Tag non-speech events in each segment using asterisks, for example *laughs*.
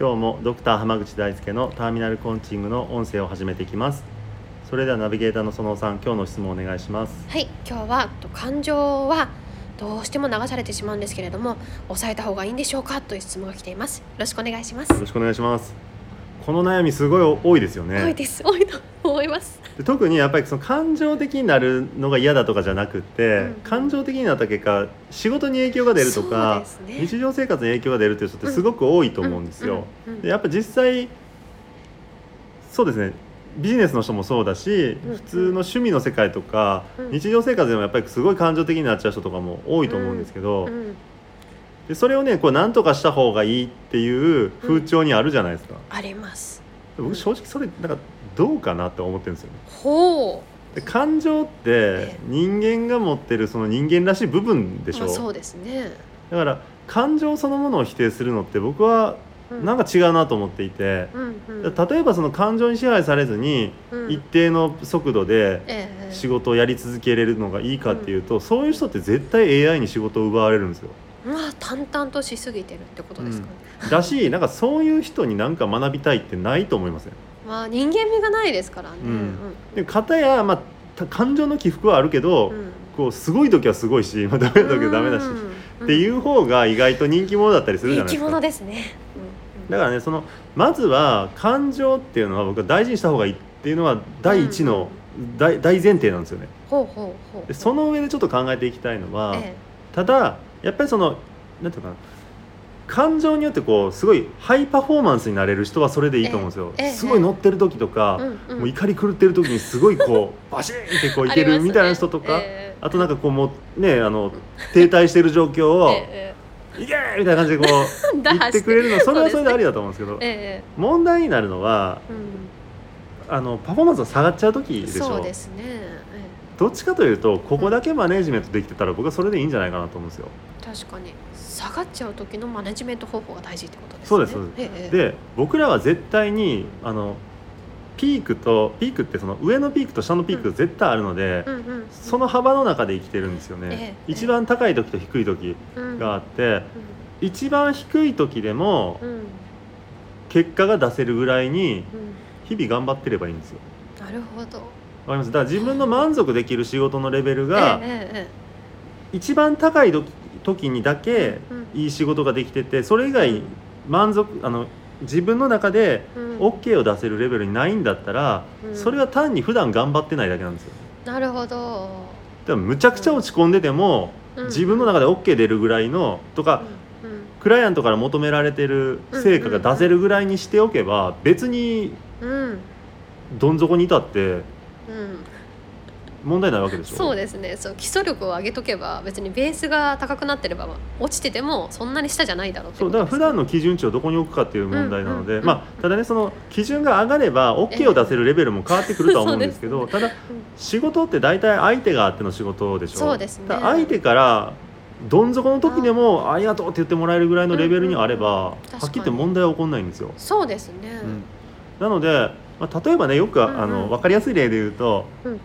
今日もドクター濱口大輔のターミナルコーチングの音声を始めていきます。それではナビゲーターの園尾さん今日の質問お願いします。はい今日はと感情はどうしても流されてしまうんですけれども抑えた方がいいんでしょうかという質問が来ています。よろしくお願いします。よろしくお願いします。この悩みすごい多いですよね。多いです。多いと思います。で特にやっぱりその感情的になるのが嫌だとかじゃなくて、うん。感情的になった結果仕事に影響が出るとか、ね。日常生活に影響が出るっていう人ってすごく多いと思うんですよ。やっぱ実際そうですね。ビジネスの人もそうだし、うん普通の趣味の世界とか、うん。日常生活でもやっぱりすごい感情的になっちゃう人とかも多いと思うんですけど、うん。でそれをねこう何とかした方がいいっていう風潮にあるじゃないですか。あります。僕正直それなんかどうかなって思ってるんですよね。ほで感情って人間が持ってるその人間らしい部分でうしょ、まあそうですね。だから感情そのものを否定するのって僕はなんかか違うなと思っていて、うんうん。例えばその感情に支配されずにうん。一定の速度でええ。仕事をやり続けれるのがいいかっていうと、そういう人って絶対 AI に仕事を奪われるんですよ。まあ淡々としすぎてるってことですかね、だしなんかそういう人に何か学びたいってないと思いません、まあ人間味がないですからね。うん。で片や、まあた、感情の起伏はあるけど、うん。こうすごい時はすごいし、*laughs* まあ、ダメな時はダメだし、うん。っていう方が意外と人気者だったりするじゃないですか。人気者。ですね、うん。だからねそのまずは感情っていうのは僕は大事にした方がいいっていうのは第一の大大前提なんですよね。ほうほうほう。でその上でちょっと考えていきたいのは、え。ただやっぱりそのなんていうのかな感情によってこうすごいハイパフォーマンスになれる人はそれでいいと思うんですよ。ええええすごい乗ってる時とか、うんうん。もう怒り狂ってる時にすごいこう *laughs* バシーンってこういけるみたいな人とか。ええ。あとなんかこうもうねあの停滞してる状況を *laughs* え「いけー!」みたいな感じでこう *laughs* 言ってくれるのそれはそれでありだだと思うんですけどええ問題になるのはうん。あのパフォーマンスが下がっちゃう時でしょ。そうですね、えどっちかというとここだけマネジメントできてたら僕はそれでいいんじゃないかなと思うんですよ。え確かに。下がっちゃう時のマネジメント方法が大事ってことですね。そうです。そうですええ。で僕らは絶対にあのピークとピークってその上のピークと下のピークが絶対あるので、うんうんその幅の中で生きてるんですよね、ええ。一番高い時と低い時があって、一番低い時でもうん。うん結果が出せるぐらいにうん。日々頑張ってればいいんですよ。なるほど。わかります？だから自分の満足できる仕事のレベルが一番高い時時にだけうん。いい仕事ができててそれ以外満足あの自分の中で OK を出せるレベルにないんだったらうん。それは単に普段頑張ってないだけなんですよ。なるほど。でもむちゃくちゃ落ち込んでてもうん。自分の中で OK 出るぐらいのとかクライアントから求められてる成果が出せるぐらいにしておけば別にうん。どん底にいたってうん問題ないわけでしょ？そうですね。そう基礎力を上げとけば別にベースが高くなってれば落ちててもそんなに下じゃないだろうってそう。だから普段のの基準値をどこに置くかっていう問題なので、まあただねその基準が上がれば OK を出せるレベルも変わってくるとは思うんですけど、そうただ仕事って大体相手があっての仕事でしょそうですね。相手からどん底の時でもありがとうって言ってもらえるぐらいのレベルにあれば、はっきり言って問題は起こんないんですよ、そうですね。うん。なので、まあ、例えばねよく、うんうん。あの分かりやすい例で言うとうんうん。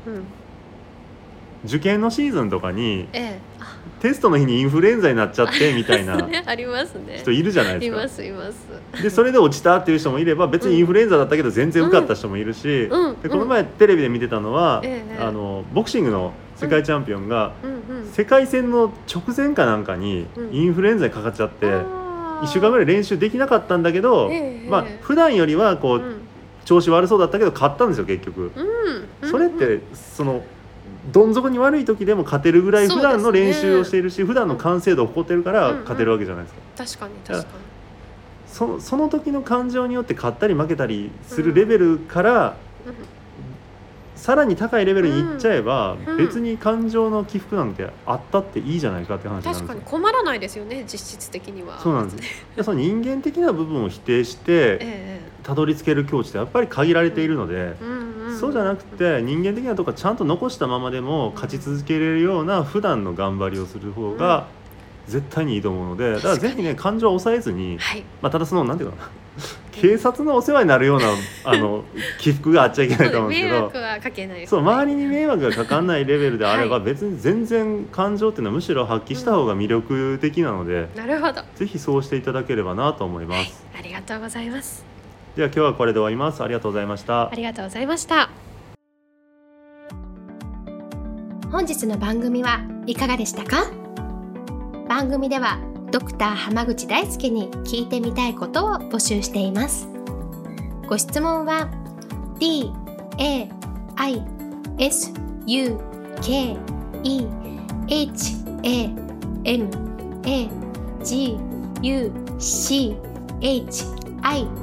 受験のシーズンとかにええ。あテストの日にインフルエンザになっちゃってみたいなね *laughs* ありますね。人いるじゃないいですか。ま。すいます。でそれで落ちたっていう人もいれば別にインフルエンザだったけど全然受かった人もいるし、うん。うん。でこの前テレビで見てたのは、ええあのボクシングの世界チャンピオンが、うんうん。世界戦の直前かなんかにうん。インフルエンザにかかっちゃって、あー。1週間ぐらい練習できなかったんだけど、ええ。まあ普段よりはこう、うん調子悪そうだったけど勝ったんですよ結局。うん。それってそのどん底に悪い時でも勝てるぐらい普段の練習をしているし、普段の完成度を誇ってるから勝てるわけじゃないですか。確かに確かに。そのその時の感情によって勝ったり負けたりするレベルから、さらに高いレベルにいっちゃえば、うん。別に感情の起伏なんてあったっていいじゃないかって話なんですよ。確かに困らないですよね実質的には。そうなんです。でその人間的な部分を否定して *laughs* えたどり着ける境地ってやっぱり限られているので、そうじゃなくて人間的なところちゃんと残したままでも勝ち続けれるような普段の頑張りをする方が絶対にいいと思うのでだからぜひね感情を抑えずに、はい。まあ、ただそのなんていうかな警察のお世話になるような *laughs* あの起伏があっちゃいけないと思うんですけど迷惑。はかけないそう周りに迷惑がかかんないレベルであればはい。別に全然感情っていうのはむしろ発揮した方が魅力的なので、なるほど。ぜひそうしていただければなと思います。ありがとうございますでは今日はこれで終わります。ありがとうございましたあ。りがとうございました本日の番組はいかがでしたか？番組ではドクター濱口大輔に聞いてみたいことを募集していますご質問は d a i s u k e h a m a g u c h i